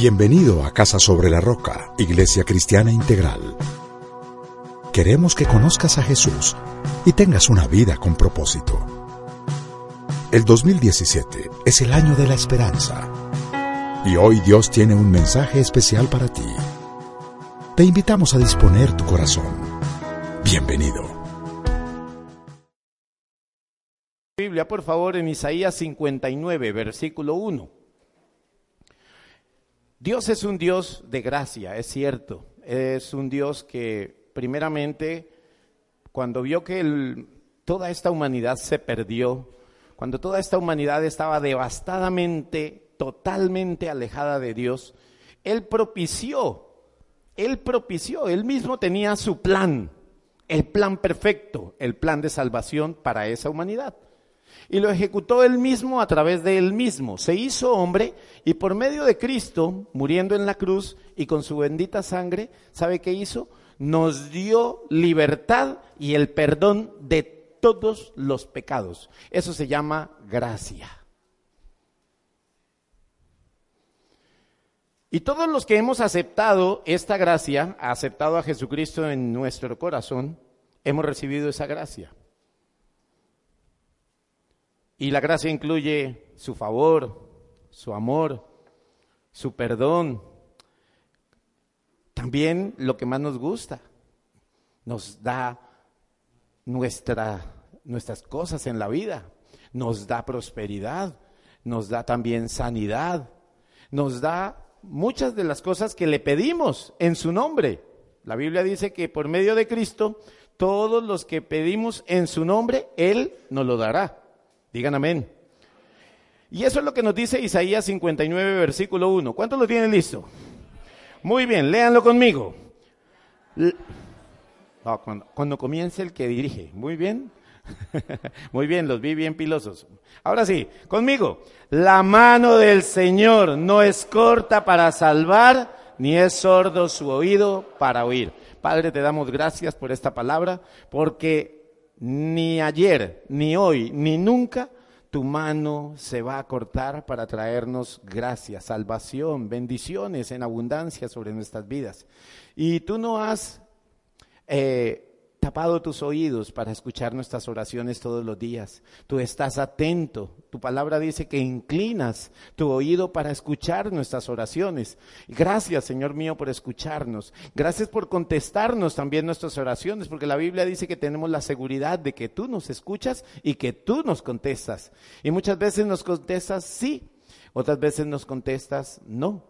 Bienvenido a Casa sobre la Roca, Iglesia Cristiana Integral. Queremos que conozcas a Jesús y tengas una vida con propósito. El 2017 es el año de la esperanza. Y hoy Dios tiene un mensaje especial para ti. Te invitamos a disponer tu corazón. Bienvenido. Biblia, por favor, en Isaías 59, versículo 1. Dios es un Dios de gracia, es cierto. Es un Dios que primeramente, cuando vio que toda esta humanidad se perdió, cuando toda esta humanidad estaba devastadamente, totalmente alejada de Dios, Él propició, Él propició, Él mismo tenía su plan, el plan perfecto, el plan de salvación para esa humanidad y lo ejecutó él mismo a través de él mismo. Se hizo hombre y por medio de Cristo, muriendo en la cruz y con su bendita sangre, ¿sabe qué hizo? Nos dio libertad y el perdón de todos los pecados. Eso se llama gracia. Y todos los que hemos aceptado esta gracia, aceptado a Jesucristo en nuestro corazón, hemos recibido esa gracia. Y la gracia incluye su favor, su amor, su perdón. También lo que más nos gusta, nos da nuestra, nuestras cosas en la vida, nos da prosperidad, nos da también sanidad, nos da muchas de las cosas que le pedimos en su nombre. La Biblia dice que por medio de Cristo, todos los que pedimos en su nombre, Él nos lo dará. Digan amén. Y eso es lo que nos dice Isaías 59, versículo 1. ¿Cuántos lo tienen listo? Muy bien, léanlo conmigo. cuando, comience el que dirige. Muy bien. Muy bien, los vi bien pilosos. Ahora sí, conmigo. La mano del Señor no es corta para salvar, ni es sordo su oído para oír. Padre, te damos gracias por esta palabra, porque ni ayer, ni hoy, ni nunca tu mano se va a cortar para traernos gracia, salvación, bendiciones en abundancia sobre nuestras vidas. Y tú no has eh, tapado tus oídos para escuchar nuestras oraciones todos los días. Tú estás atento. Tu palabra dice que inclinas tu oído para escuchar nuestras oraciones. Gracias, Señor mío, por escucharnos. Gracias por contestarnos también nuestras oraciones, porque la Biblia dice que tenemos la seguridad de que tú nos escuchas y que tú nos contestas. Y muchas veces nos contestas sí, otras veces nos contestas no.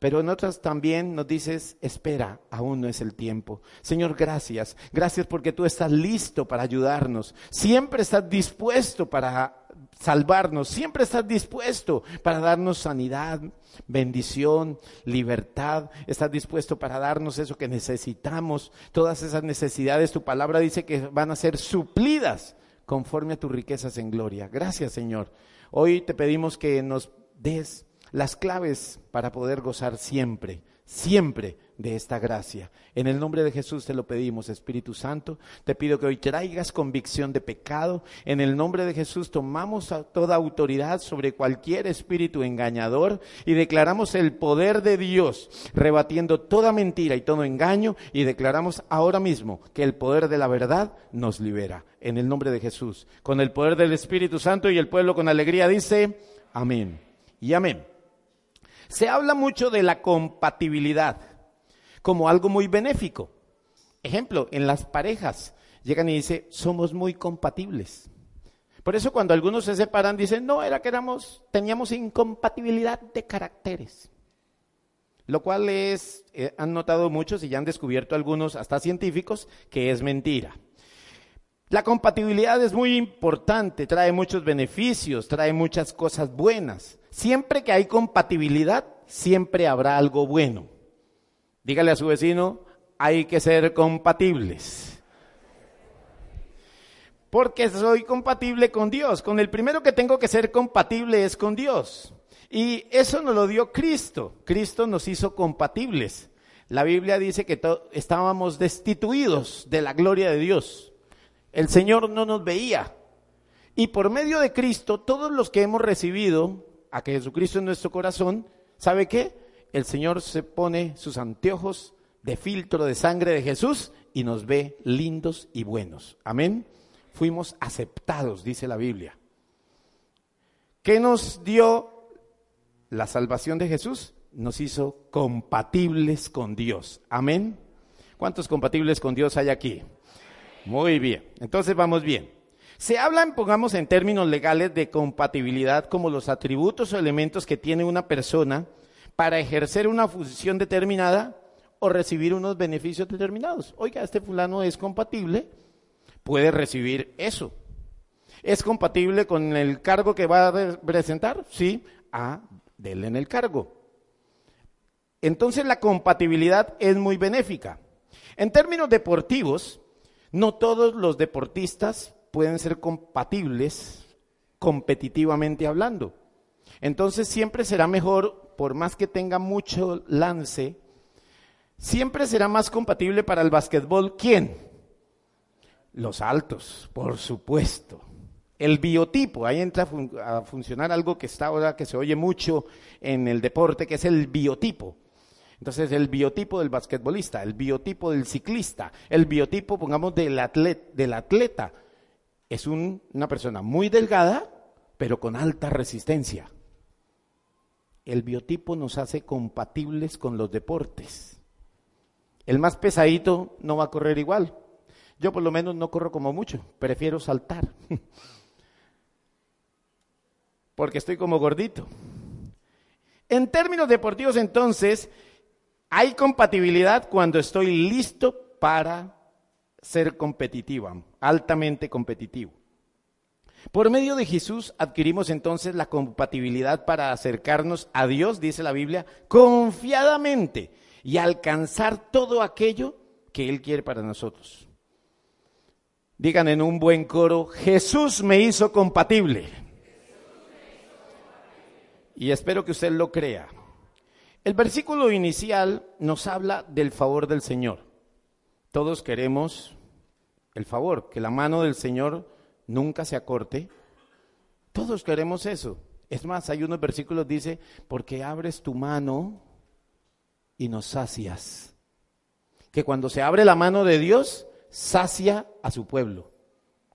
Pero en otras también nos dices, espera, aún no es el tiempo. Señor, gracias. Gracias porque tú estás listo para ayudarnos. Siempre estás dispuesto para salvarnos. Siempre estás dispuesto para darnos sanidad, bendición, libertad. Estás dispuesto para darnos eso que necesitamos. Todas esas necesidades, tu palabra dice que van a ser suplidas conforme a tus riquezas en gloria. Gracias, Señor. Hoy te pedimos que nos des las claves para poder gozar siempre, siempre de esta gracia. En el nombre de Jesús te lo pedimos, Espíritu Santo. Te pido que hoy traigas convicción de pecado. En el nombre de Jesús tomamos toda autoridad sobre cualquier espíritu engañador y declaramos el poder de Dios, rebatiendo toda mentira y todo engaño y declaramos ahora mismo que el poder de la verdad nos libera. En el nombre de Jesús, con el poder del Espíritu Santo y el pueblo con alegría dice, amén y amén. Se habla mucho de la compatibilidad como algo muy benéfico. Ejemplo, en las parejas llegan y dicen, somos muy compatibles. Por eso cuando algunos se separan dicen, no, era que éramos, teníamos incompatibilidad de caracteres. Lo cual es, eh, han notado muchos y ya han descubierto algunos, hasta científicos, que es mentira. La compatibilidad es muy importante, trae muchos beneficios, trae muchas cosas buenas. Siempre que hay compatibilidad, siempre habrá algo bueno. Dígale a su vecino, hay que ser compatibles. Porque soy compatible con Dios. Con el primero que tengo que ser compatible es con Dios. Y eso nos lo dio Cristo. Cristo nos hizo compatibles. La Biblia dice que estábamos destituidos de la gloria de Dios. El Señor no nos veía. Y por medio de Cristo, todos los que hemos recibido a Jesucristo en nuestro corazón, ¿sabe qué? el Señor se pone sus anteojos de filtro de sangre de Jesús y nos ve lindos y buenos. Amén. Fuimos aceptados, dice la Biblia. ¿Qué nos dio la salvación de Jesús? Nos hizo compatibles con Dios. Amén. ¿Cuántos compatibles con Dios hay aquí? Muy bien. Entonces vamos bien. Se hablan, pongamos en términos legales, de compatibilidad como los atributos o elementos que tiene una persona para ejercer una función determinada o recibir unos beneficios determinados. Oiga, este fulano es compatible, puede recibir eso. ¿Es compatible con el cargo que va a presentar? Sí, a denle en el cargo. Entonces la compatibilidad es muy benéfica. En términos deportivos, no todos los deportistas pueden ser compatibles competitivamente hablando. Entonces siempre será mejor, por más que tenga mucho lance, Siempre será más compatible para el básquetbol quién? Los altos, por supuesto. El biotipo, ahí entra a funcionar algo que está ahora que se oye mucho en el deporte, que es el biotipo. Entonces, el biotipo del basquetbolista, el biotipo del ciclista, el biotipo, pongamos, del del atleta. es una persona muy delgada, pero con alta resistencia. El biotipo nos hace compatibles con los deportes. El más pesadito no va a correr igual. Yo por lo menos no corro como mucho, prefiero saltar. Porque estoy como gordito. En términos deportivos entonces, hay compatibilidad cuando estoy listo para ser competitiva, altamente competitivo. Por medio de Jesús adquirimos entonces la compatibilidad para acercarnos a Dios, dice la Biblia, confiadamente y alcanzar todo aquello que Él quiere para nosotros. Digan en un buen coro, Jesús me hizo compatible. Y espero que usted lo crea. El versículo inicial nos habla del favor del Señor. Todos queremos el favor, que la mano del Señor nunca se acorte. Todos queremos eso. Es más, hay unos versículos dice, porque abres tu mano y nos sacias. Que cuando se abre la mano de Dios, sacia a su pueblo,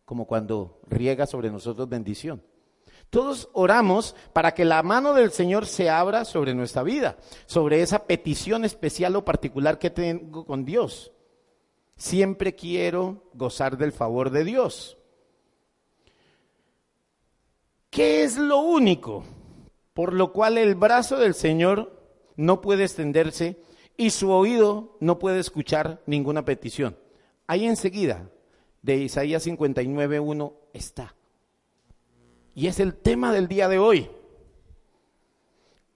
como cuando riega sobre nosotros bendición. Todos oramos para que la mano del Señor se abra sobre nuestra vida, sobre esa petición especial o particular que tengo con Dios. Siempre quiero gozar del favor de Dios. ¿Qué es lo único por lo cual el brazo del Señor no puede extenderse y su oído no puede escuchar ninguna petición. Ahí enseguida, de Isaías 59.1 está. Y es el tema del día de hoy.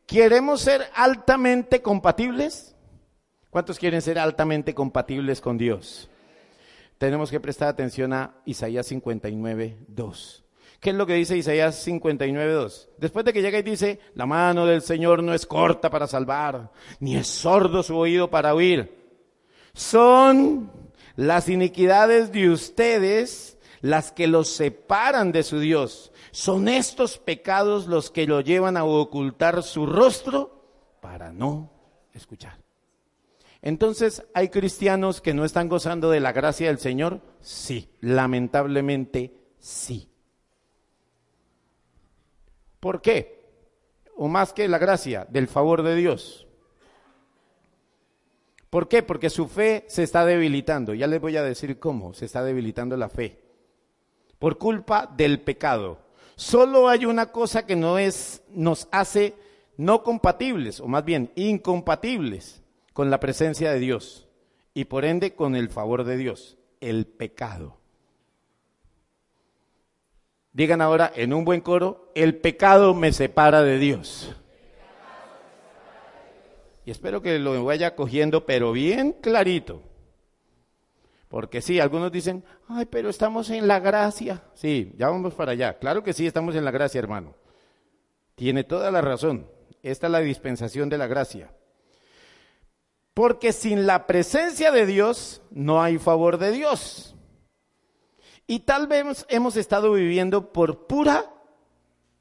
¿Queremos ser altamente compatibles? ¿Cuántos quieren ser altamente compatibles con Dios? Tenemos que prestar atención a Isaías 59.2. ¿Qué es lo que dice Isaías 59.2? Después de que llega y dice, la mano del Señor no es corta para salvar, ni es sordo su oído para oír. Son las iniquidades de ustedes las que los separan de su Dios. Son estos pecados los que lo llevan a ocultar su rostro para no escuchar. Entonces, ¿hay cristianos que no están gozando de la gracia del Señor? Sí, lamentablemente sí. ¿Por qué? O más que la gracia, del favor de Dios. ¿Por qué? Porque su fe se está debilitando. Ya les voy a decir cómo se está debilitando la fe. Por culpa del pecado. Solo hay una cosa que no es, nos hace no compatibles, o más bien incompatibles con la presencia de Dios y por ende con el favor de Dios, el pecado. Digan ahora en un buen coro, el pecado me separa de Dios. Y espero que lo vaya cogiendo, pero bien clarito. Porque sí, algunos dicen, ay, pero estamos en la gracia. Sí, ya vamos para allá. Claro que sí, estamos en la gracia, hermano. Tiene toda la razón. Esta es la dispensación de la gracia. Porque sin la presencia de Dios no hay favor de Dios. Y tal vez hemos estado viviendo por pura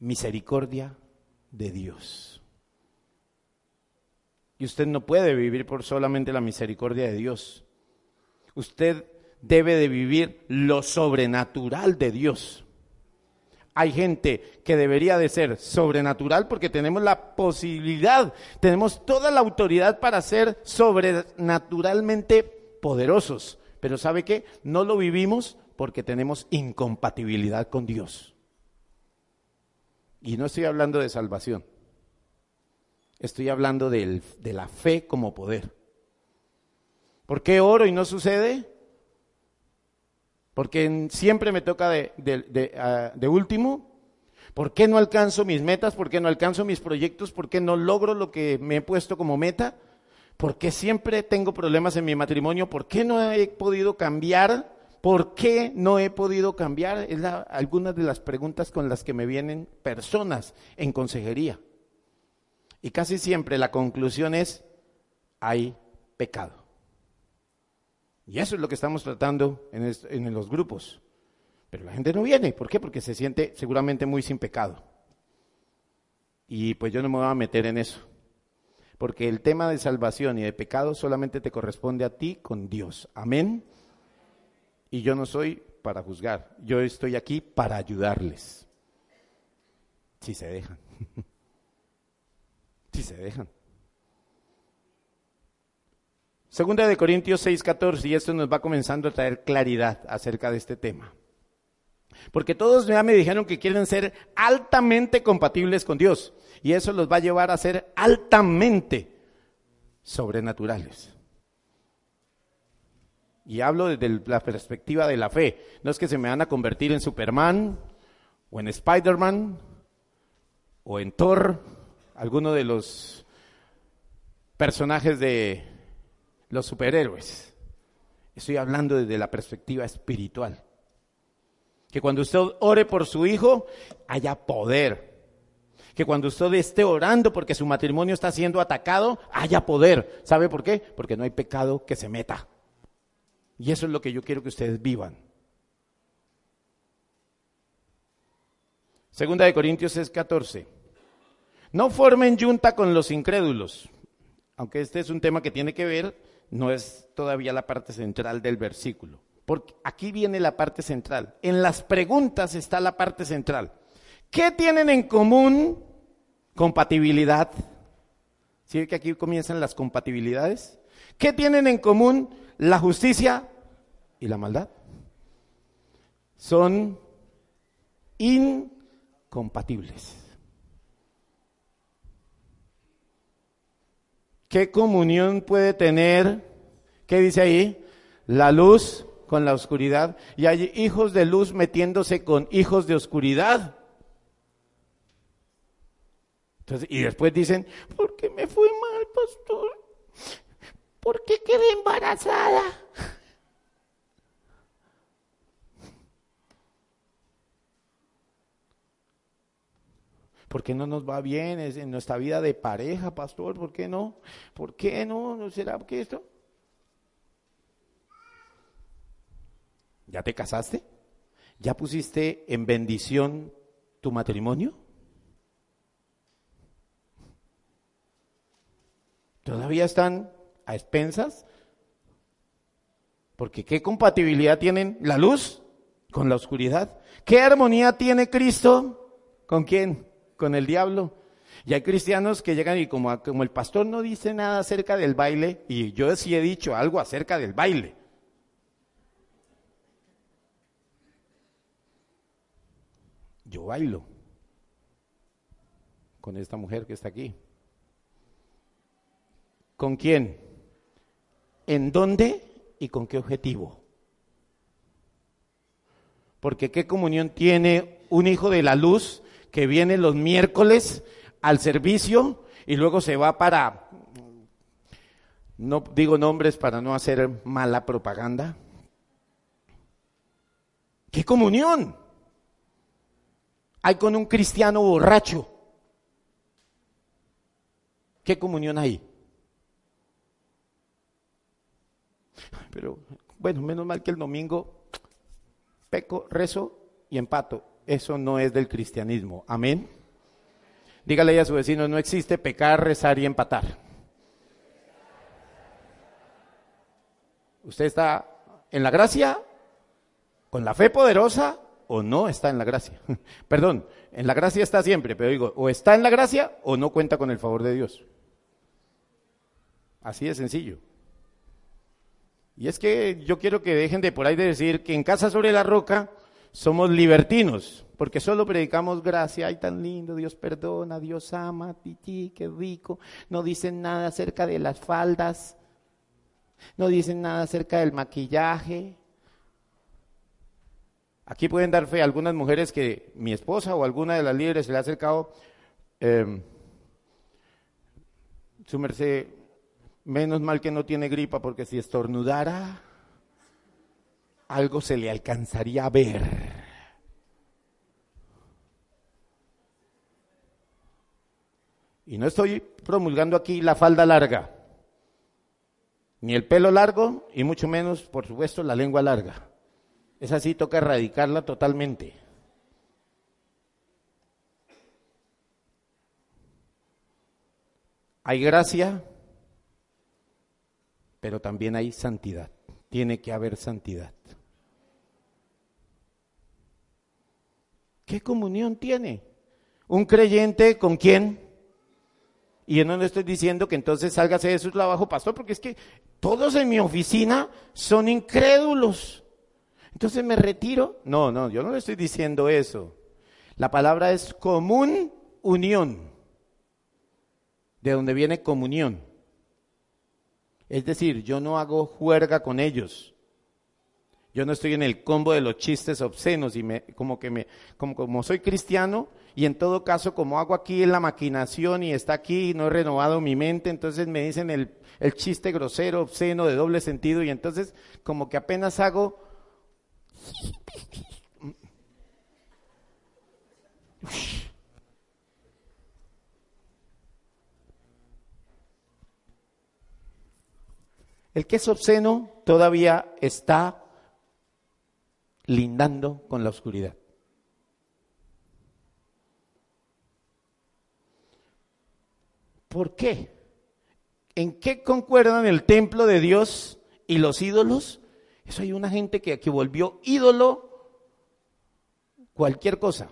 misericordia de Dios. Y usted no puede vivir por solamente la misericordia de Dios. Usted debe de vivir lo sobrenatural de Dios. Hay gente que debería de ser sobrenatural porque tenemos la posibilidad, tenemos toda la autoridad para ser sobrenaturalmente poderosos. Pero ¿sabe qué? No lo vivimos porque tenemos incompatibilidad con Dios. Y no estoy hablando de salvación. Estoy hablando de la fe como poder. ¿Por qué oro y no sucede? Porque siempre me toca de, ah, de, último. ¿Por qué no alcanzo mis metas? ¿Por qué no alcanzo mis proyectos? ¿Por qué no logro lo que me he puesto como meta? ¿Por qué siempre tengo problemas en mi matrimonio? ¿Por qué no he podido cambiar? ¿Por qué no he podido cambiar? Es algunas de las preguntas con las que me vienen personas en consejería. Y casi siempre la conclusión es, hay pecado. Y eso es lo que estamos tratando en, en los grupos. Pero la gente no viene. ¿Por qué? Porque se siente seguramente muy sin pecado. Y pues yo no me voy a meter en eso. Porque el tema de salvación y de pecado solamente te corresponde a ti con Dios. Amén. Y yo no soy para juzgar. Yo estoy aquí para ayudarles. Si se dejan. si se dejan. Segunda de Corintios 6:14, y esto nos va comenzando a traer claridad acerca de este tema. Porque todos ya me dijeron que quieren ser altamente compatibles con Dios, y eso los va a llevar a ser altamente sobrenaturales. Y hablo desde la perspectiva de la fe. No es que se me van a convertir en Superman, o en Spider-Man, o en Thor, alguno de los personajes de los superhéroes. Estoy hablando desde la perspectiva espiritual. Que cuando usted ore por su hijo, haya poder. Que cuando usted esté orando porque su matrimonio está siendo atacado, haya poder. ¿Sabe por qué? Porque no hay pecado que se meta. Y eso es lo que yo quiero que ustedes vivan. Segunda de Corintios es 14. No formen yunta con los incrédulos. Aunque este es un tema que tiene que ver, no es todavía la parte central del versículo. Porque aquí viene la parte central. En las preguntas está la parte central. ¿Qué tienen en común? Compatibilidad. ¿Sí que aquí comienzan las compatibilidades? ¿Qué tienen en común la justicia y la maldad? Son incompatibles. ¿Qué comunión puede tener? ¿Qué dice ahí? La luz con la oscuridad. Y hay hijos de luz metiéndose con hijos de oscuridad. Y después dicen, ¿por qué me fue mal, pastor? ¿Por qué quedé embarazada? ¿Por qué no nos va bien en nuestra vida de pareja, pastor? ¿Por qué no? ¿Por qué no? ¿No será que esto? ¿Ya te casaste? ¿Ya pusiste en bendición tu matrimonio? ¿Todavía están a expensas? Porque ¿qué compatibilidad tienen la luz con la oscuridad? ¿Qué armonía tiene Cristo con quién? Con el diablo. Y hay cristianos que llegan y como, como el pastor no dice nada acerca del baile, y yo sí he dicho algo acerca del baile. Yo bailo con esta mujer que está aquí. ¿Con quién? ¿En dónde y con qué objetivo? Porque ¿qué comunión tiene un hijo de la luz que viene los miércoles al servicio y luego se va para, no digo nombres para no hacer mala propaganda. ¿Qué comunión? Hay con un cristiano borracho. ¿Qué comunión hay? Pero bueno, menos mal que el domingo peco, rezo y empato. Eso no es del cristianismo. Amén. Dígale a su vecino, no existe pecar, rezar y empatar. ¿Usted está en la gracia? ¿Con la fe poderosa? ¿O no está en la gracia? Perdón, en la gracia está siempre, pero digo, o está en la gracia o no cuenta con el favor de Dios. Así de sencillo. Y es que yo quiero que dejen de por ahí de decir que en casa sobre la roca somos libertinos, porque solo predicamos gracia, ay tan lindo, Dios perdona, Dios ama, titi, qué rico. No dicen nada acerca de las faldas, no dicen nada acerca del maquillaje. Aquí pueden dar fe a algunas mujeres que mi esposa o alguna de las líderes se le ha acercado, eh, su merced, menos mal que no tiene gripa, porque si estornudara, algo se le alcanzaría a ver. Y no estoy promulgando aquí la falda larga, ni el pelo largo, y mucho menos, por supuesto, la lengua larga. Esa sí toca erradicarla totalmente. Hay gracia, pero también hay santidad. Tiene que haber santidad. ¿Qué comunión tiene? ¿Un creyente con quién? Y yo no le estoy diciendo que entonces sálgase de su trabajo, pastor, porque es que todos en mi oficina son incrédulos. Entonces me retiro. No, no, yo no le estoy diciendo eso. La palabra es común unión, de donde viene comunión. Es decir, yo no hago juerga con ellos. Yo no estoy en el combo de los chistes obscenos y me, como que me, como, como soy cristiano y en todo caso como hago aquí en la maquinación y está aquí y no he renovado mi mente, entonces me dicen el, el chiste grosero, obsceno, de doble sentido y entonces como que apenas hago El que es obsceno todavía está lindando con la oscuridad. ¿Por qué? ¿En qué concuerdan el templo de Dios y los ídolos? Eso hay una gente que, que volvió ídolo cualquier cosa.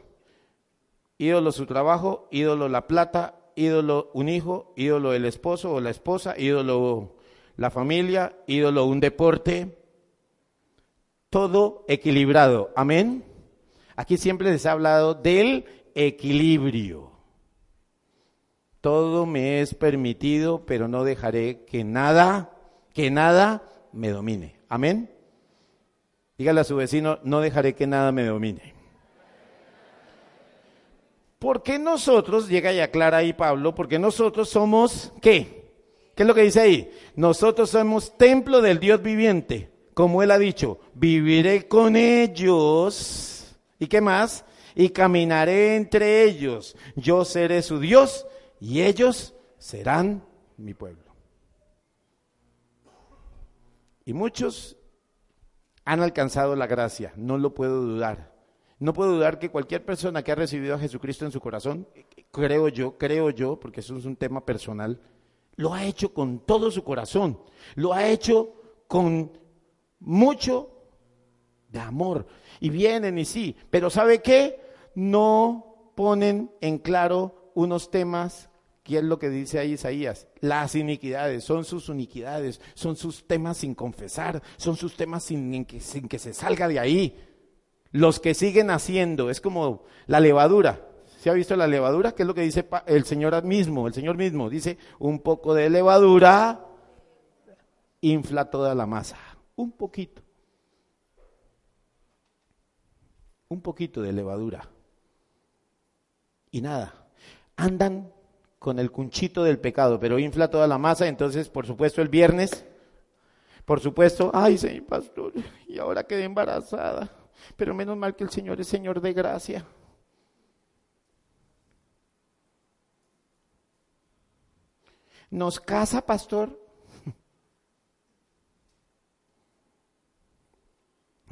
Ídolo su trabajo, ídolo la plata, ídolo un hijo, ídolo el esposo o la esposa, ídolo la familia, ídolo un deporte, todo equilibrado. Amén. Aquí siempre les ha hablado del equilibrio. Todo me es permitido, pero no dejaré que nada, que nada me domine. Amén. Dígale a su vecino, no dejaré que nada me domine. Porque nosotros, llega y aclara ahí Pablo, porque nosotros somos, ¿qué? ¿Qué es lo que dice ahí? Nosotros somos templo del Dios viviente. Como él ha dicho, viviré con ellos. ¿Y qué más? Y caminaré entre ellos. Yo seré su Dios y ellos serán mi pueblo. Y muchos han alcanzado la gracia, no lo puedo dudar. No puedo dudar que cualquier persona que ha recibido a Jesucristo en su corazón, creo yo, creo yo, porque eso es un tema personal, lo ha hecho con todo su corazón, lo ha hecho con mucho de amor. Y vienen y sí, pero ¿sabe qué? No ponen en claro unos temas, ¿qué es lo que dice ahí Isaías? Las iniquidades, son sus iniquidades, son sus temas sin confesar, son sus temas sin, que, sin que se salga de ahí. Los que siguen haciendo, es como la levadura. ¿Se ha visto la levadura? ¿Qué es lo que dice el Señor mismo? El Señor mismo dice, un poco de levadura infla toda la masa. Un poquito. Un poquito de levadura. Y nada. Andan con el cunchito del pecado, pero infla toda la masa. Entonces, por supuesto, el viernes, por supuesto, ay, señor pastor, y ahora quedé embarazada. Pero menos mal que el Señor es Señor de gracia. ¿Nos casa, pastor?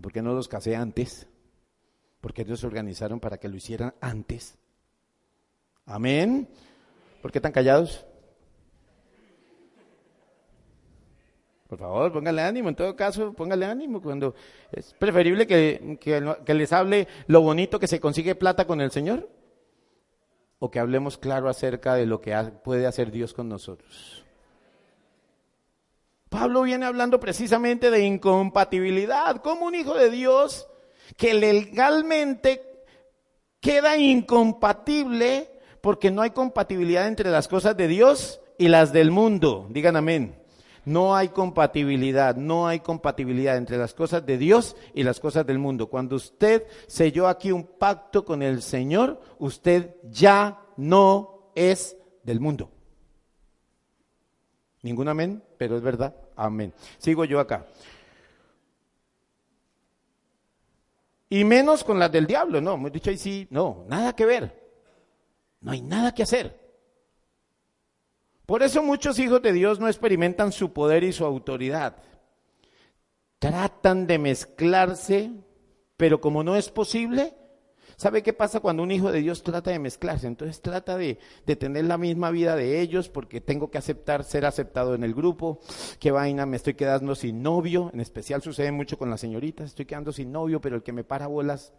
¿Por qué no los casé antes? Porque ellos se organizaron para que lo hicieran antes. Amén. ¿Por qué tan callados? Por favor, póngale ánimo. En todo caso, póngale ánimo. Cuando es preferible que, que, les hable lo bonito que se consigue plata con el Señor o que hablemos claro acerca de lo que puede hacer Dios con nosotros. Pablo viene hablando precisamente de incompatibilidad. Como un hijo de Dios que legalmente queda incompatible porque no hay compatibilidad entre las cosas de Dios y las del mundo. Digan amén. No hay compatibilidad, no hay compatibilidad entre las cosas de Dios y las cosas del mundo. Cuando usted selló aquí un pacto con el Señor, usted ya no es del mundo. Ningún amén, pero es verdad. Amén. Sigo yo acá. Y menos con las del diablo, no. Hemos dicho ahí sí, no, nada que ver. No hay nada que hacer. Por eso muchos hijos de Dios no experimentan su poder y su autoridad. Tratan de mezclarse, pero como no es posible, ¿sabe qué pasa cuando un hijo de Dios trata de mezclarse? Entonces trata de, tener la misma vida de ellos porque tengo que aceptar ser aceptado en el grupo. Qué vaina, me estoy quedando sin novio. En especial sucede mucho con las señoritas, estoy quedando sin novio, pero el que me para bolas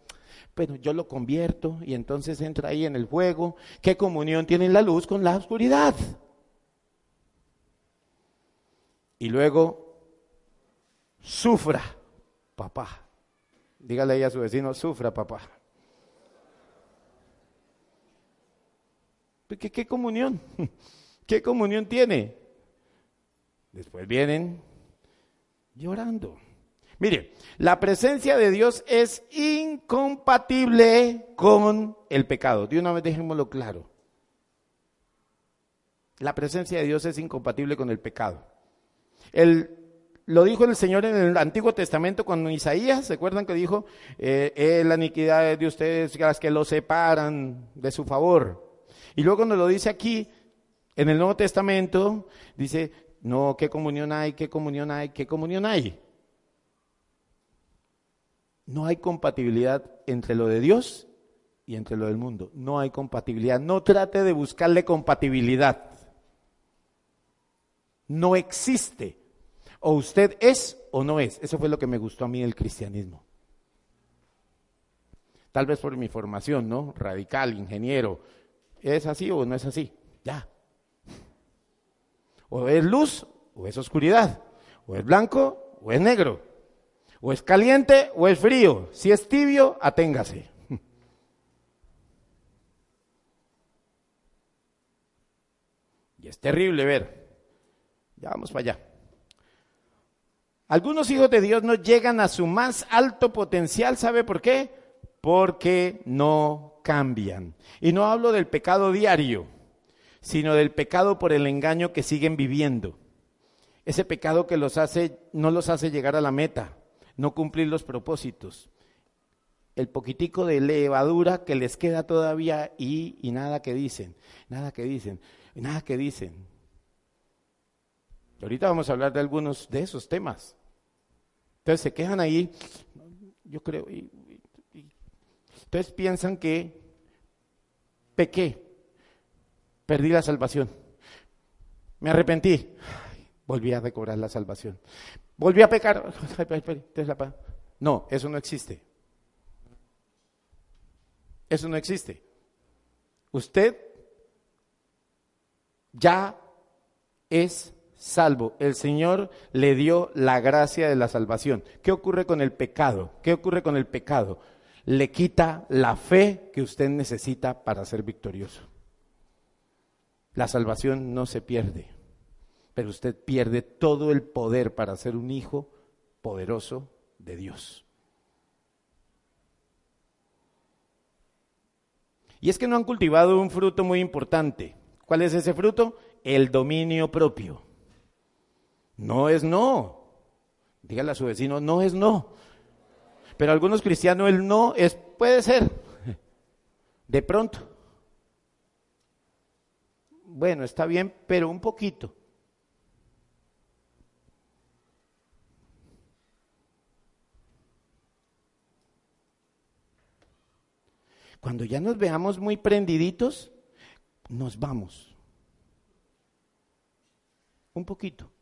bueno, yo lo convierto y entonces entra ahí en el fuego. ¿Qué comunión tiene la luz con la oscuridad? Y luego, sufra, papá. Dígale ahí a su vecino, sufra, papá. ¿Qué, qué comunión? ¿Qué comunión tiene? Después vienen llorando. Mire, la presencia de Dios es incompatible con el pecado. De una vez dejémoslo claro. La presencia de Dios es incompatible con el pecado. El, lo dijo el Señor en el Antiguo Testamento cuando Isaías, ¿se acuerdan que dijo, eh, es la iniquidad de ustedes las que lo separan de su favor? Y luego cuando lo dice aquí, en el Nuevo Testamento, dice, no, ¿qué comunión hay? ¿Qué comunión hay? ¿Qué comunión hay? No hay compatibilidad entre lo de Dios y entre lo del mundo. No hay compatibilidad. No trate de buscarle compatibilidad. No existe. O usted es o no es. Eso fue lo que me gustó a mí del cristianismo. Tal vez por mi formación, ¿no? Radical, ingeniero. ¿Es así o no es así? Ya. O es luz o es oscuridad. O es blanco o es negro. O es caliente o es frío. Si es tibio, aténgase. Y es terrible ver. Ya vamos para allá. Algunos hijos de Dios no llegan a su más alto potencial, ¿sabe por qué? Porque no cambian. Y no hablo del pecado diario, sino del pecado por el engaño que siguen viviendo. Ese pecado que los hace, no los hace llegar a la meta no cumplir los propósitos. El poquitico de levadura que les queda todavía y, nada que dicen, nada que dicen, nada que dicen. ahorita vamos a hablar de algunos de esos temas. Entonces se quejan ahí, yo creo, entonces piensan que pequé, perdí la salvación, me arrepentí, volví a recobrar la salvación. Volví a pecar. No, eso no existe. Eso no existe. Usted ya es salvo. El Señor le dio la gracia de la salvación. ¿Qué ocurre con el pecado? ¿Qué ocurre con el pecado? Le quita la fe que usted necesita para ser victorioso. La salvación no se pierde pero usted pierde todo el poder para ser un hijo poderoso de Dios. Y es que no han cultivado un fruto muy importante. ¿Cuál es ese fruto? El dominio propio. No es no. Dígale a su vecino, no es no. Pero algunos cristianos el no es puede ser. De pronto. Bueno, está bien, pero un poquito. Cuando ya nos veamos muy prendiditos, nos vamos. Un poquito.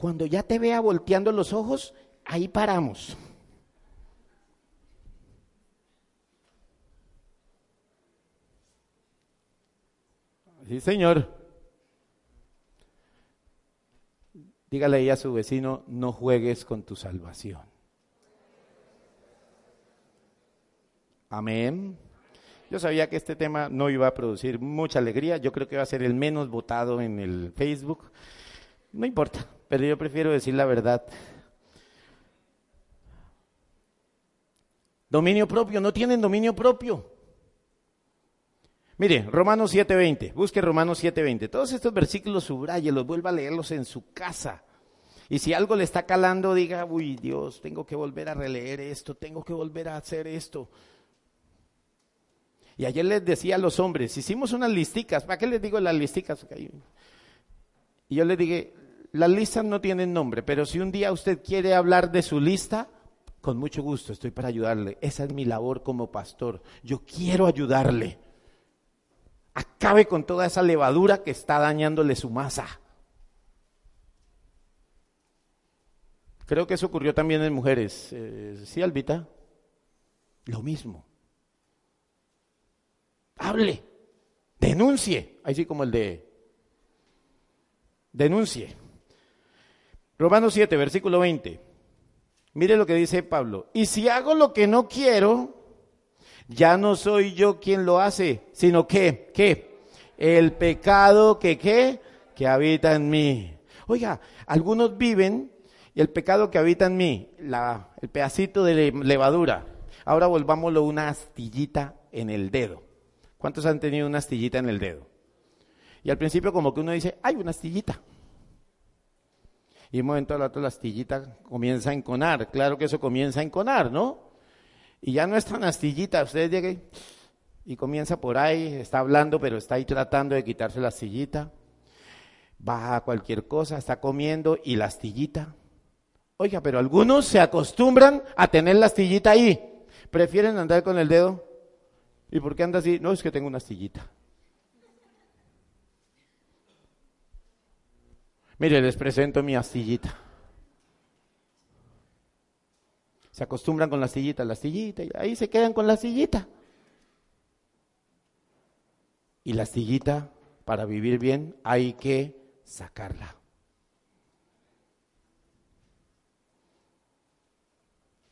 Cuando ya te vea volteando los ojos, ahí paramos. Sí, señor. Dígale ahí a su vecino, no juegues con tu salvación. Amén. Yo sabía que este tema no iba a producir mucha alegría. Yo creo que va a ser el menos votado en el Facebook. No importa, pero yo prefiero decir la verdad. Dominio propio, no tienen dominio propio. Mire, Romanos 7:20, busque Romanos 7:20. Todos estos versículos los vuelva a leerlos en su casa. Y si algo le está calando, diga, uy Dios, tengo que volver a releer esto, tengo que volver a hacer esto. Y ayer les decía a los hombres, hicimos unas listicas, ¿para qué les digo las listicas? Y yo les dije, las listas no tienen nombre, pero si un día usted quiere hablar de su lista, con mucho gusto estoy para ayudarle. Esa es mi labor como pastor. Yo quiero ayudarle acabe con toda esa levadura que está dañándole su masa. Creo que eso ocurrió también en mujeres. Eh, ¿Sí, Albita? Lo mismo. Hable, denuncie, así como el de denuncie. Romanos 7, versículo 20. Mire lo que dice Pablo. Y si hago lo que no quiero, ya no soy yo quien lo hace, sino que, ¿qué? El pecado que, ¿qué? Que habita en mí. Oiga, algunos viven y el pecado que habita en mí, la, el pedacito de levadura. Ahora volvámoslo una astillita en el dedo. ¿Cuántos han tenido una astillita en el dedo? Y al principio como que uno dice, hay una astillita. Y un momento al otro la astillita comienza a enconar. Claro que eso comienza a enconar, ¿no? Y ya no es tan astillita, usted llega y, comienza por ahí, está hablando, pero está ahí tratando de quitarse la astillita. Va a cualquier cosa, está comiendo y la astillita. Oiga, pero algunos se acostumbran a tener la astillita ahí. Prefieren andar con el dedo. ¿Y por qué anda así? No, es que tengo una astillita. Mire, les presento mi astillita. Se acostumbran con la sillita, la sillita, y ahí se quedan con la sillita. Y la sillita, para vivir bien, hay que sacarla.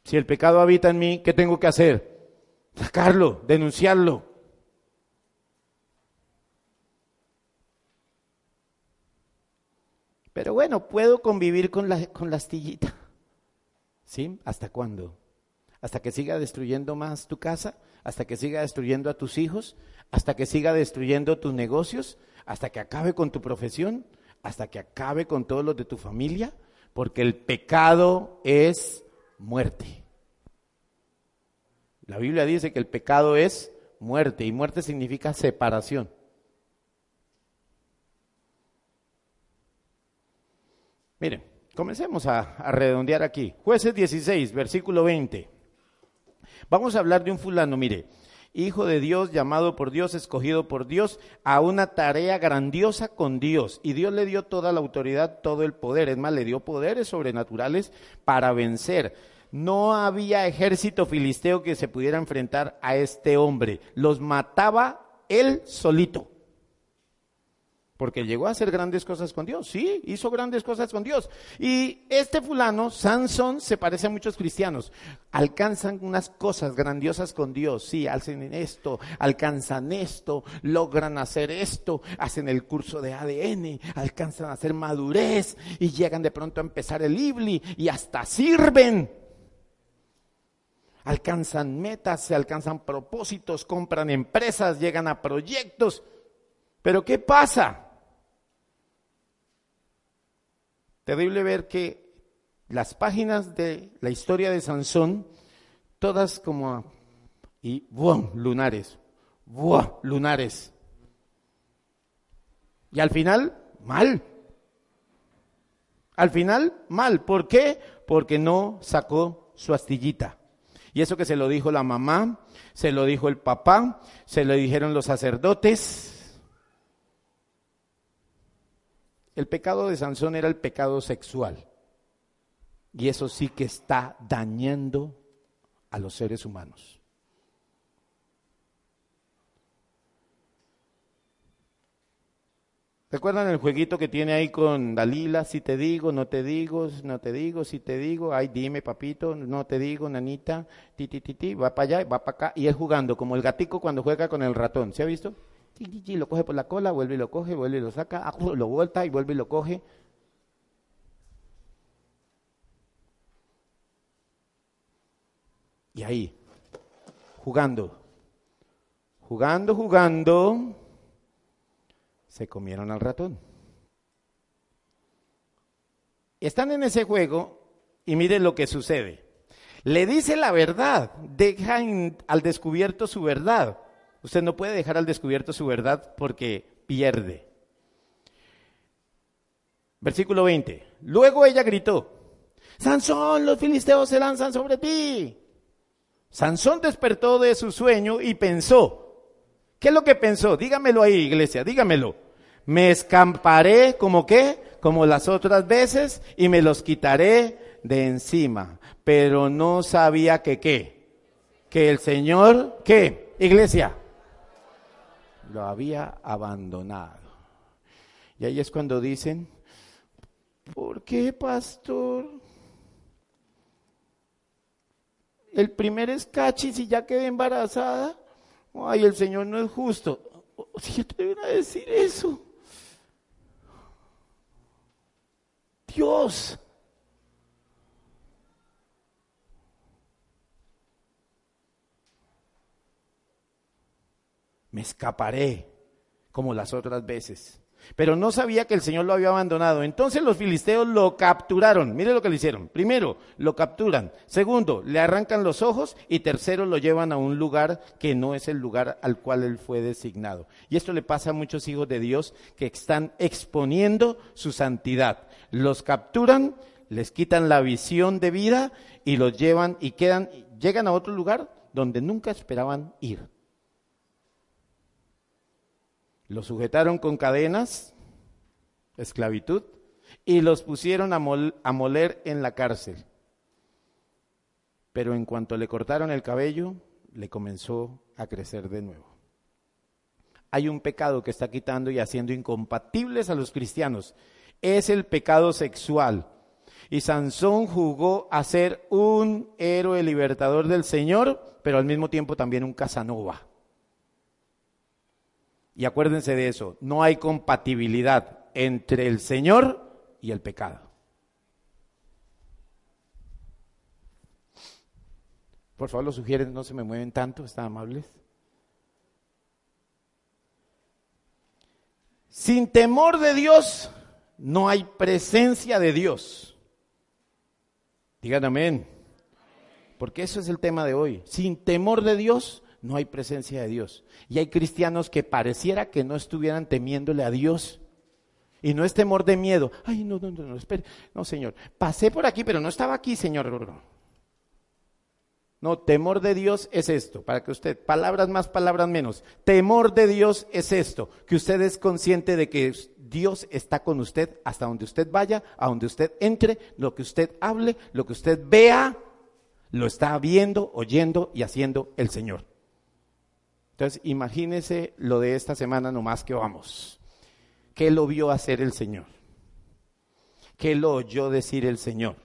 Si el pecado habita en mí, ¿qué tengo que hacer? Sacarlo, denunciarlo. Pero bueno, puedo convivir con la, con astillita. ¿Sí? ¿Hasta cuándo? ¿Hasta que siga destruyendo más tu casa? ¿Hasta que siga destruyendo a tus hijos? ¿Hasta que siga destruyendo tus negocios? ¿Hasta que acabe con tu profesión? ¿Hasta que acabe con todos los de tu familia? Porque el pecado es muerte. La Biblia dice que el pecado es muerte y muerte significa separación. Miren, Comencemos a, redondear aquí. Jueces 16, versículo 20. Vamos a hablar de un fulano, mire, hijo de Dios, llamado por Dios, escogido por Dios, a una tarea grandiosa con Dios. Y Dios le dio toda la autoridad, todo el poder. Es más, le dio poderes sobrenaturales para vencer. No había ejército filisteo que se pudiera enfrentar a este hombre. Los mataba él solito. Porque llegó a hacer grandes cosas con Dios. Sí, hizo grandes cosas con Dios. Y este fulano, Sansón, se parece a muchos cristianos. Alcanzan unas cosas grandiosas con Dios. Sí, hacen esto, alcanzan esto, logran hacer esto, hacen el curso de ADN, alcanzan a hacer madurez y llegan de pronto a empezar el IBLI y hasta sirven. Alcanzan metas, se alcanzan propósitos, compran empresas, llegan a proyectos. Pero ¿qué pasa? Terrible ver que las páginas de la historia de Sansón, todas como, y ¡buah! lunares, ¡buah! lunares. Y al final, mal. Al final, mal. ¿Por qué? Porque no sacó su astillita. Y eso que se lo dijo la mamá, se lo dijo el papá, se lo dijeron los sacerdotes, El pecado de Sansón era el pecado sexual. Y eso sí que está dañando a los seres humanos. ¿Recuerdan el jueguito que tiene ahí con Dalila? Si te digo, no te digo, no te digo, si te digo, ay, dime, papito, no te digo, nanita, ti, ti, ti, ti, va para allá, va para acá, y él jugando, como el gatico cuando juega con el ratón, ¿se ha visto? Lo coge por la cola, vuelve y lo coge, vuelve y lo saca, ah, lo vuelta y vuelve y lo coge. Y ahí, jugando, jugando, jugando, se comieron al ratón. Están en ese juego y miren lo que sucede. Le dice la verdad, deja al descubierto su verdad. Usted no puede dejar al descubierto su verdad porque pierde. Versículo 20. Luego ella gritó, Sansón, los filisteos se lanzan sobre ti. Sansón despertó de su sueño y pensó, ¿qué es lo que pensó? Dígamelo ahí, iglesia, dígamelo. Me escamparé como qué, como las otras veces, y me los quitaré de encima. Pero no sabía que qué, que el Señor, ¿qué? Iglesia, lo había abandonado. Y ahí es cuando dicen, ¿por qué, pastor? El primer es cachis y ya quedé embarazada. Ay, el Señor no es justo. Si yo te a decir eso. Dios. Me escaparé como las otras veces. Pero no sabía que el Señor lo había abandonado. Entonces los filisteos lo capturaron. Mire lo que le hicieron. Primero, lo capturan. Segundo, le arrancan los ojos. Y tercero, lo llevan a un lugar que no es el lugar al cual él fue designado. Y esto le pasa a muchos hijos de Dios que están exponiendo su santidad los capturan, les quitan la visión de vida y los llevan y quedan, llegan a otro lugar donde nunca esperaban ir. Los sujetaron con cadenas, esclavitud, y los pusieron a, a moler en la cárcel. Pero en cuanto le cortaron el cabello, le comenzó a crecer de nuevo. Hay un pecado que está quitando y haciendo incompatibles a los cristianos es el pecado sexual. Y Sansón jugó a ser un héroe libertador del Señor, pero al mismo tiempo también un Casanova. Y acuérdense de eso, no hay compatibilidad entre el Señor y el pecado. Por favor, los sugieren, no se me mueven tanto, están amables. Sin temor de Dios, no hay presencia de Dios. Digan amén. Porque eso es el tema de hoy. Sin temor de Dios, no hay presencia de Dios. Y hay cristianos que pareciera que no estuvieran temiéndole a Dios. Y no es temor de miedo. Ay, no, no, no, no, espere. No, Señor. Pasé por aquí, pero no estaba aquí, Señor. No, temor de Dios es esto, para que usted, palabras más, palabras menos. Temor de Dios es esto, que usted es consciente de que Dios está con usted hasta donde usted vaya, a donde usted entre, lo que usted hable, lo que usted vea, lo está viendo, oyendo y haciendo el Señor. Entonces, imagínese lo de esta semana nomás que vamos. ¿Qué lo vio hacer el Señor? ¿Qué lo oyó decir el Señor?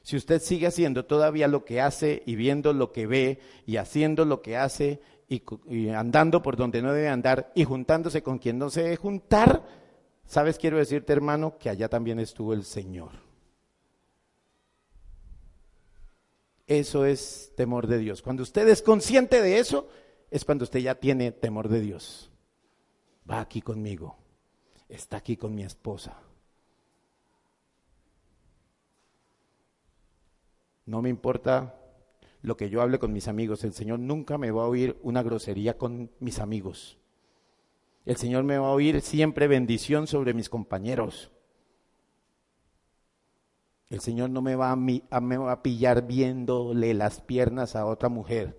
Si usted sigue haciendo todavía lo que hace y viendo lo que ve y haciendo lo que hace y, andando por donde no debe andar y juntándose con quien no se debe juntar, ¿sabes? Quiero decirte, hermano, que allá también estuvo el Señor. Eso es temor de Dios. Cuando usted es consciente de eso, es cuando usted ya tiene temor de Dios. Va aquí conmigo, está aquí con mi esposa No me importa lo que yo hable con mis amigos. El Señor nunca me va a oír una grosería con mis amigos. El Señor me va a oír siempre bendición sobre mis compañeros. El Señor no me va a, me va a pillar viéndole las piernas a otra mujer.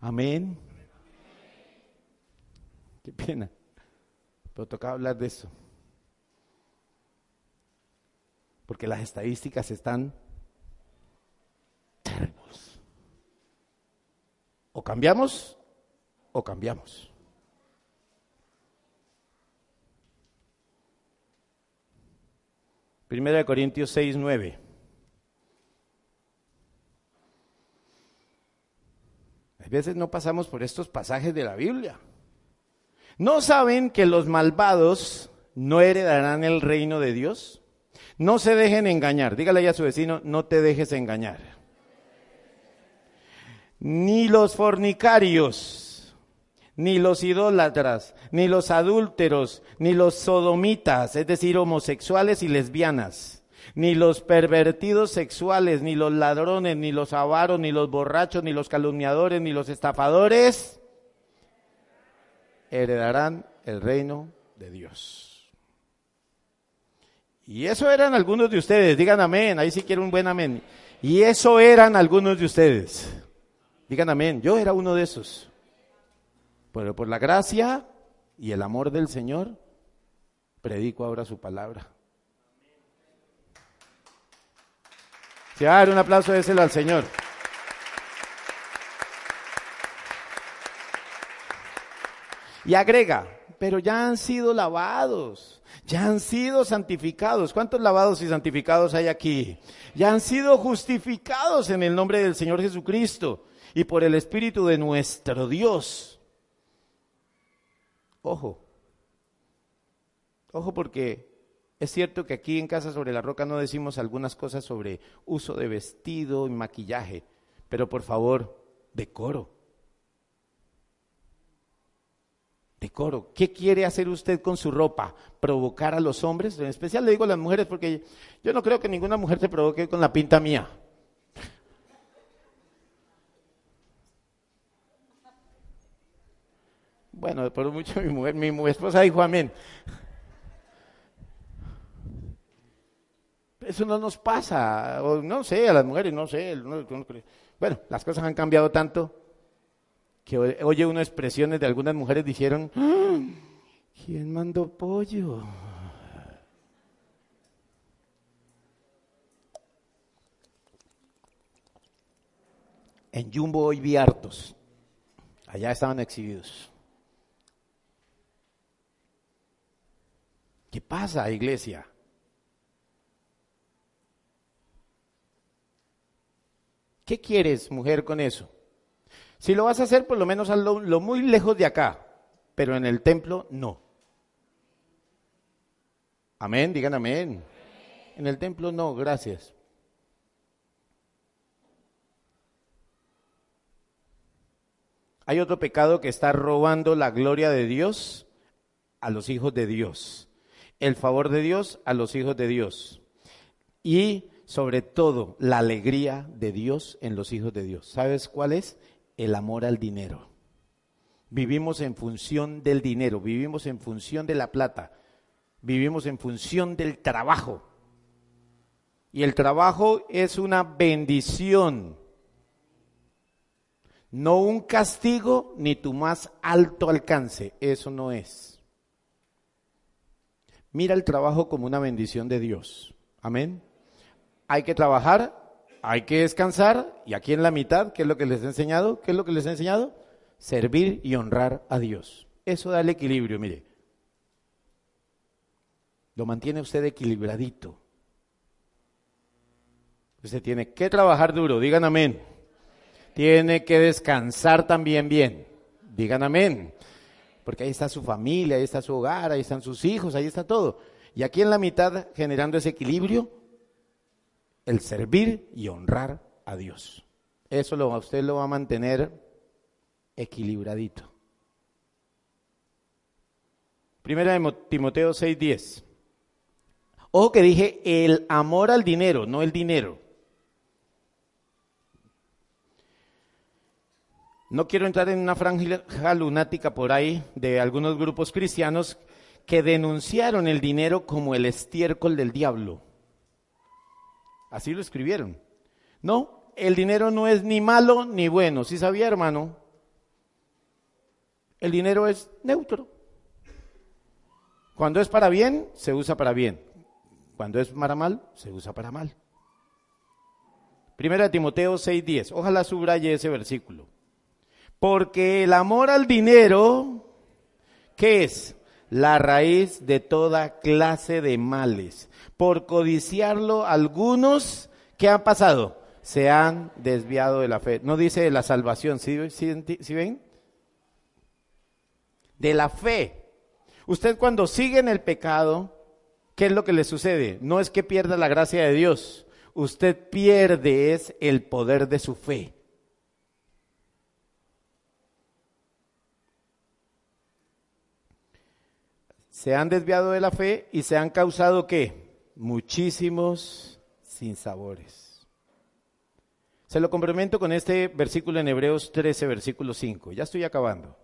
Amén. Qué pena. Pero tocaba hablar de eso. Porque las estadísticas están terribles. O cambiamos o cambiamos. Primera de Corintios 6, 9. A veces no pasamos por estos pasajes de la Biblia. ¿No saben que los malvados no heredarán el reino de Dios? No se dejen engañar. Dígale a su vecino, no te dejes engañar. Ni los fornicarios, ni los idólatras, ni los adúlteros, ni los sodomitas, es decir, homosexuales y lesbianas, ni los pervertidos sexuales, ni los ladrones, ni los avaros, ni los borrachos, ni los calumniadores, ni los estafadores heredarán el reino de Dios. Y eso eran algunos de ustedes, digan amén, ahí sí quiero un buen amén. Y eso eran algunos de ustedes. Digan amén, yo era uno de esos. Pero por la gracia y el amor del Señor, predico ahora su palabra. Si va a dar un aplauso, déselo al Señor. Y agrega, pero ya han sido lavados, ya han sido santificados. ¿Cuántos lavados y santificados hay aquí? Ya han sido justificados en el nombre del Señor Jesucristo y por el Espíritu de nuestro Dios. Ojo, ojo porque es cierto que aquí en Casa sobre la Roca no decimos algunas cosas sobre uso de vestido y maquillaje, pero por favor, decoro. Decoro. ¿Qué quiere hacer usted con su ropa? ¿Provocar a los hombres? En especial le digo a las mujeres porque yo no creo que ninguna mujer se provoque con la pinta mía. Bueno, por mucho mi mujer, mi esposa dijo amén. Eso no nos pasa, o no sé, a las mujeres, no sé. bueno, las cosas han cambiado tanto que oye unas expresiones de algunas mujeres dijeron, ¡Ah! ¿quién mandó pollo? En Jumbo hoy vi hartos. Allá estaban exhibidos. ¿Qué pasa, iglesia? ¿Qué quieres, mujer, con eso? Si lo vas a hacer, por lo menos hazlo lo muy lejos de acá, pero en el templo no. Amén, digan amén. En el templo no, gracias. Hay otro pecado que está robando la gloria de Dios a los hijos de Dios, el favor de Dios a los hijos de Dios y sobre todo la alegría de Dios en los hijos de Dios. ¿Sabes cuál es? el amor al dinero. Vivimos en función del dinero, vivimos en función de la plata, vivimos en función del trabajo. Y el trabajo es una bendición, no un castigo ni tu más alto alcance, eso no es. Mira el trabajo como una bendición de Dios. Amén. Hay que trabajar hay que descansar y aquí en la mitad, ¿qué es lo que les he enseñado? ¿Qué es lo que les he enseñado? Servir y honrar a Dios. Eso da el equilibrio, mire. Lo mantiene usted equilibradito. Usted tiene que trabajar duro, digan amén. Tiene que descansar también bien, digan amén. Porque ahí está su familia, ahí está su hogar, ahí están sus hijos, ahí está todo. Y aquí en la mitad, generando ese equilibrio, el servir y honrar a Dios. Eso lo, usted lo va a mantener equilibradito. Primera de Timoteo 6:10. Ojo que dije el amor al dinero, no el dinero. No quiero entrar en una franja lunática por ahí de algunos grupos cristianos que denunciaron el dinero como el estiércol del diablo. Así lo escribieron. No, el dinero no es ni malo ni bueno. ¿Sí sabía, hermano? El dinero es neutro. Cuando es para bien, se usa para bien. Cuando es para mal, se usa para mal. Primera de Timoteo 6:10. Ojalá subraye ese versículo. Porque el amor al dinero, ¿qué es? La raíz de toda clase de males. Por codiciarlo, algunos, ¿qué han pasado? Se han desviado de la fe. No dice de la salvación, ¿sí, ven? De la fe. Usted cuando sigue en el pecado, ¿qué es lo que le sucede? No es que pierda la gracia de Dios, usted pierde es el poder de su fe. Se han desviado de la fe y se han causado qué? Muchísimos sinsabores. Se lo complemento con este versículo en Hebreos 13, versículo 5. Ya estoy acabando.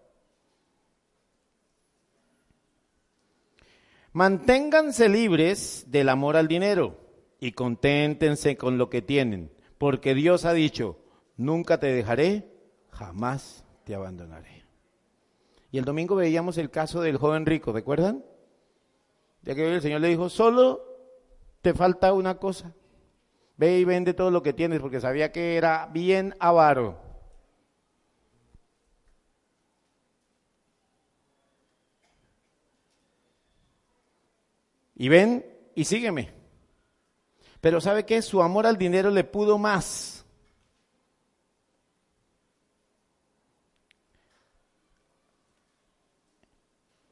Manténganse libres del amor al dinero y conténtense con lo que tienen, porque Dios ha dicho, nunca te dejaré, jamás te abandonaré. Y el domingo veíamos el caso del joven rico, ¿recuerdan? Ya que el Señor le dijo, solo te falta una cosa, ve y vende todo lo que tienes, porque sabía que era bien avaro. Y ven y sígueme. Pero ¿sabe qué? Su amor al dinero le pudo más.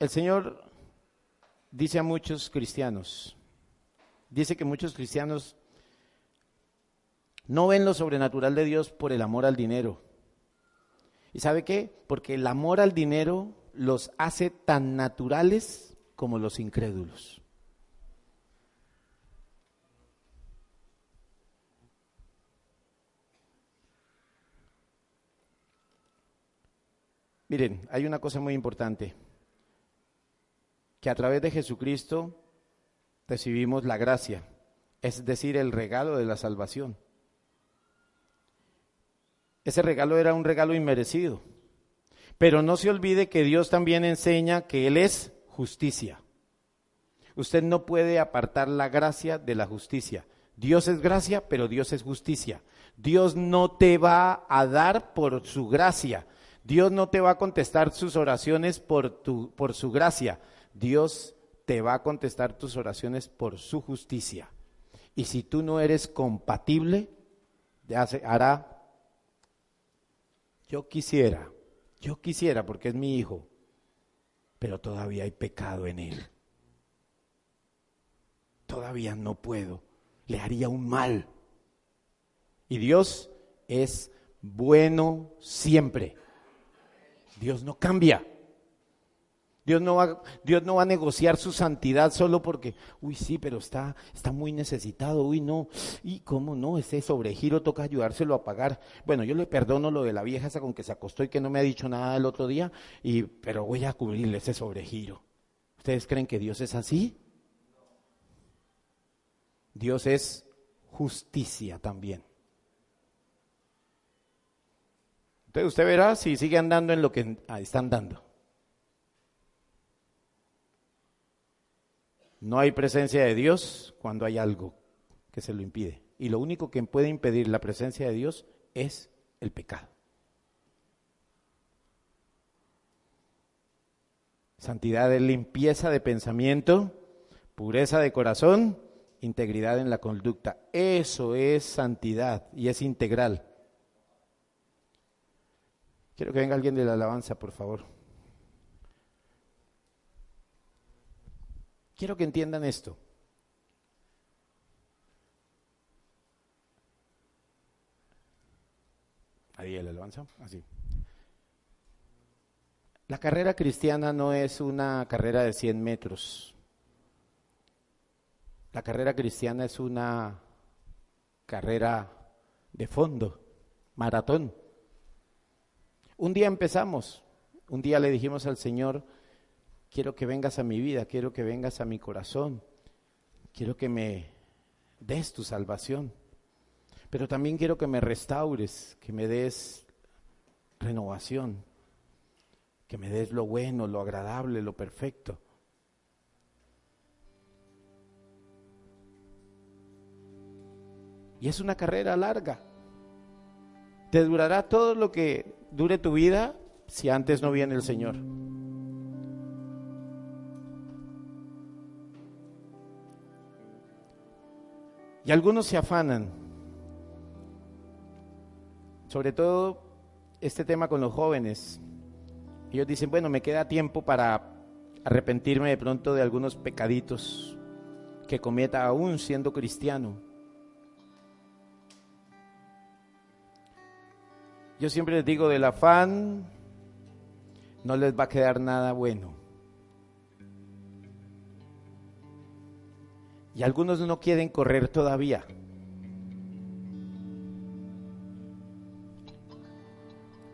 El Señor dice a muchos cristianos, dice que muchos cristianos no ven lo sobrenatural de Dios por el amor al dinero. ¿Y sabe qué? Porque el amor al dinero los hace tan naturales como los incrédulos. Miren, hay una cosa muy importante, que a través de Jesucristo recibimos la gracia, es decir, el regalo de la salvación. Ese regalo era un regalo inmerecido. Pero no se olvide que Dios también enseña que Él es justicia. Usted no puede apartar la gracia de la justicia. Dios es gracia, pero Dios es justicia. Dios no te va a dar por su gracia, Dios no te va a contestar sus oraciones por, tu, por su gracia. Dios te va a contestar tus oraciones por su justicia. Y si tú no eres compatible, hará, yo quisiera, yo quisiera porque es mi hijo, pero todavía hay pecado en él. Todavía no puedo, le haría un mal. Y Dios es bueno siempre. Dios no cambia. Dios no, va, Dios no va a negociar su santidad solo porque, uy, sí, pero está, está muy necesitado, uy, no, y cómo no, ese sobregiro toca ayudárselo a pagar. Bueno, yo le perdono lo de la vieja esa con que se acostó y que no me ha dicho nada el otro día, y, pero voy a cubrirle ese sobregiro. ¿Ustedes creen que Dios es así? Dios es justicia también. Entonces usted verá si sigue andando en lo que están dando. No hay presencia de Dios cuando hay algo que se lo impide. Y lo único que puede impedir la presencia de Dios es el pecado. Santidad es limpieza de pensamiento, pureza de corazón, integridad en la conducta. Eso es santidad y es integral. Quiero que venga alguien de la alabanza, por favor. Quiero que entiendan esto. Ahí el alabanza, así. La carrera cristiana no es una carrera de 100 metros. La carrera cristiana es una carrera de fondo, maratón. Un día empezamos, un día le dijimos al Señor, Quiero que vengas a mi vida, quiero que vengas a mi corazón, quiero que me des tu salvación, pero también quiero que me restaures, que me des renovación, que me des lo bueno, lo agradable, lo perfecto. Y es una carrera larga. Te durará todo lo que dure tu vida si antes no viene el Señor. Y algunos se afanan, sobre todo este tema con los jóvenes. Ellos dicen, bueno, me queda tiempo para arrepentirme de pronto de algunos pecaditos que cometa aún siendo cristiano. Yo siempre les digo, del afán no les va a quedar nada bueno. Y algunos no quieren correr todavía.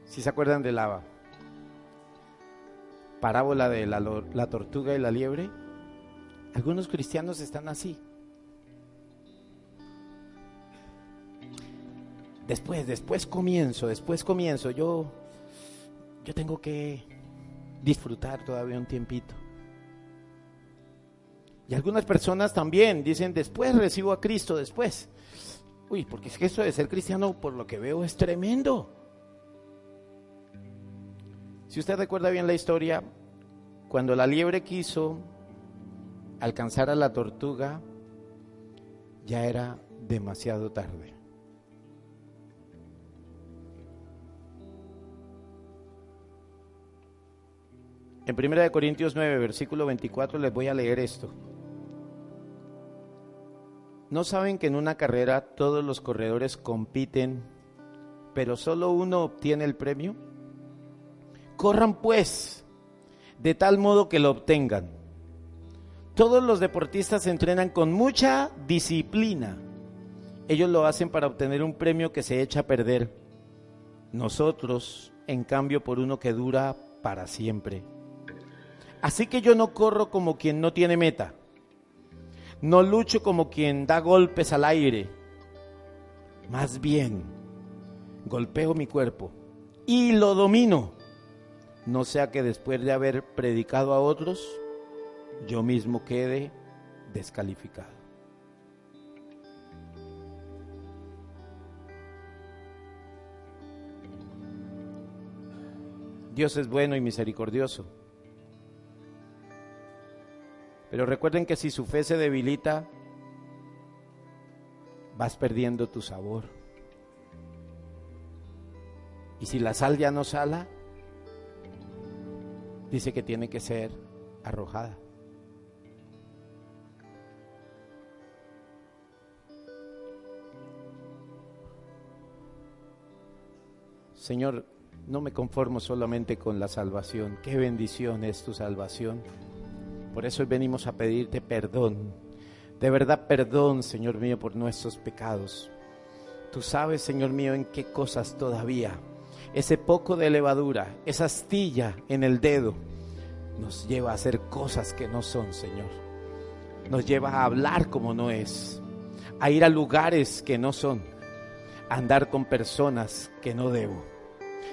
Si se acuerdan de la parábola de la, la, tortuga y la liebre, algunos cristianos están así. Después, después comienzo, después comienzo. Yo, yo tengo que disfrutar todavía un tiempito. Y algunas personas también dicen, después recibo a Cristo, después. Uy, porque es que eso de ser cristiano, por lo que veo, es tremendo. Si usted recuerda bien la historia, cuando la liebre quiso alcanzar a la tortuga, ya era demasiado tarde. En 1 Corintios 9, versículo 24, les voy a leer esto. ¿No saben que en una carrera todos los corredores compiten, pero solo uno obtiene el premio? Corran pues, de tal modo que lo obtengan. Todos los deportistas entrenan con mucha disciplina. Ellos lo hacen para obtener un premio que se echa a perder. Nosotros, en cambio, por uno que dura para siempre. Así que yo no corro como quien no tiene meta no lucho como quien da golpes al aire. Más bien, golpeo mi cuerpo y lo domino. No sea que después de haber predicado a otros, yo mismo quede descalificado. Dios es bueno y misericordioso. Pero recuerden que si su fe se debilita, vas perdiendo tu sabor. Y si la sal ya no sala, dice que tiene que ser arrojada. Señor, no me conformo solamente con la salvación. Qué bendición es tu salvación. Por eso hoy venimos a pedirte perdón. De verdad, perdón, Señor mío, por nuestros pecados. Tú sabes, Señor mío, en qué cosas todavía. Ese poco de levadura, esa astilla en el dedo, nos lleva a hacer cosas que no son, Señor. Nos lleva a hablar como no es, a ir a lugares que no son, a andar con personas que no debo,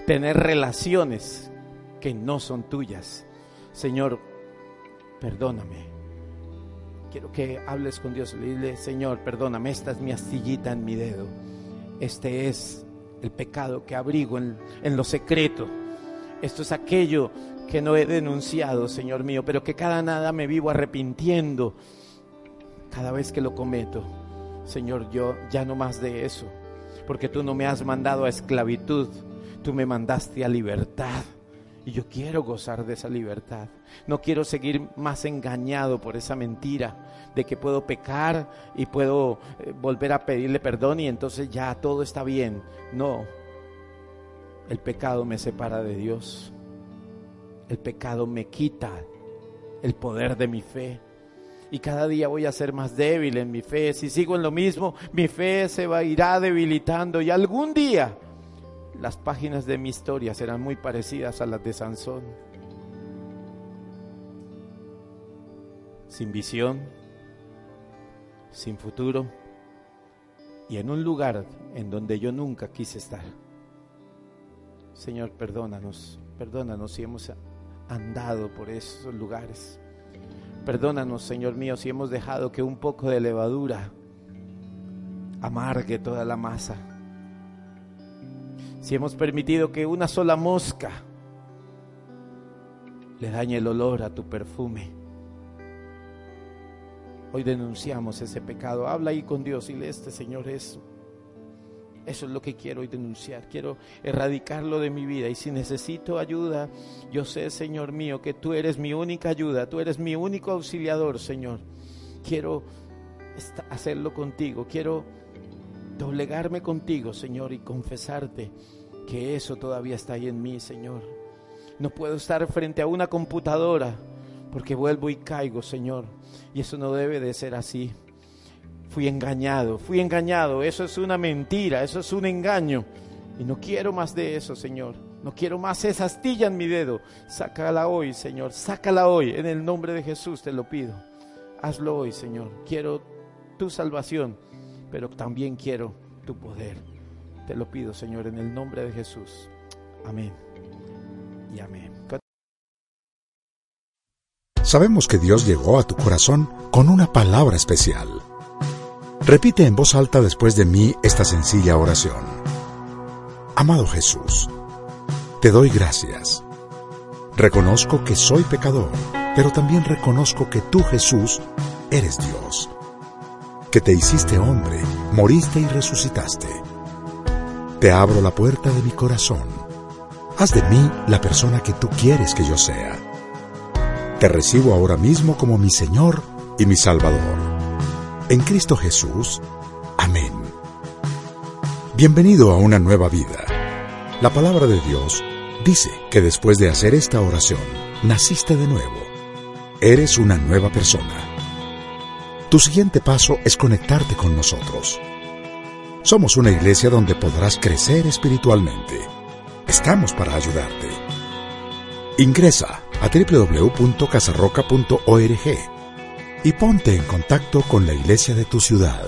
tener relaciones que no son tuyas. Señor, perdóname. Quiero que hables con Dios y dile, Señor, perdóname, esta es mi astillita en mi dedo. Este es el pecado que abrigo en, en lo secreto. Esto es aquello que no he denunciado, Señor mío, pero que cada nada me vivo arrepintiendo cada vez que lo cometo. Señor, yo ya no más de eso, porque tú no me has mandado a esclavitud, tú me mandaste a libertad. Y yo quiero gozar de esa libertad. No quiero seguir más engañado por esa mentira de que puedo pecar y puedo eh, volver a pedirle perdón y entonces ya todo está bien. No, el pecado me separa de Dios. El pecado me quita el poder de mi fe. Y cada día voy a ser más débil en mi fe. Si sigo en lo mismo, mi fe se va, irá debilitando y algún día las páginas de mi historia serán muy parecidas a las de Sansón. Sin visión, sin futuro y en un lugar en donde yo nunca quise estar. Señor, perdónanos, perdónanos si hemos andado por esos lugares. Perdónanos, Señor mío, si hemos dejado que un poco de levadura amargue toda la masa. Si hemos permitido que una sola mosca le dañe el olor a tu perfume. Hoy denunciamos ese pecado. Habla ahí con Dios y le este Señor eso. Eso es lo que quiero hoy denunciar. Quiero erradicarlo de mi vida. Y si necesito ayuda, yo sé, Señor mío, que tú eres mi única ayuda. Tú eres mi único auxiliador, Señor. Quiero hacerlo contigo. Quiero doblegarme contigo, Señor, y confesarte que eso todavía está ahí en mí, Señor. No puedo estar frente a una computadora porque vuelvo y caigo, Señor. Y eso no debe de ser así. Fui engañado, fui engañado. Eso es una mentira, eso es un engaño. Y no quiero más de eso, Señor. No quiero más esa astilla en mi dedo. Sácala hoy, Señor. Sácala hoy. En el nombre de Jesús te lo pido. Hazlo hoy, Señor. Quiero tu salvación, pero también quiero tu poder. Te lo pido, Señor, en el nombre de Jesús. Amén. Y amén. Sabemos que Dios llegó a tu corazón con una palabra especial. Repite en voz alta después de mí esta sencilla oración. Amado Jesús, te doy gracias. Reconozco que soy pecador, pero también reconozco que tú, Jesús, eres Dios que te hiciste hombre, moriste y resucitaste. Te abro la puerta de mi corazón. Haz de mí la persona que tú quieres que yo sea. Te recibo ahora mismo como mi Señor y mi Salvador. En Cristo Jesús. Amén. Bienvenido a una nueva vida. La palabra de Dios dice que después de hacer esta oración, naciste de nuevo. Eres una nueva persona tu siguiente paso es conectarte con nosotros. Somos una iglesia donde podrás crecer espiritualmente. Estamos para ayudarte. Ingresa a www.casarroca.org y ponte en contacto con la iglesia de tu ciudad.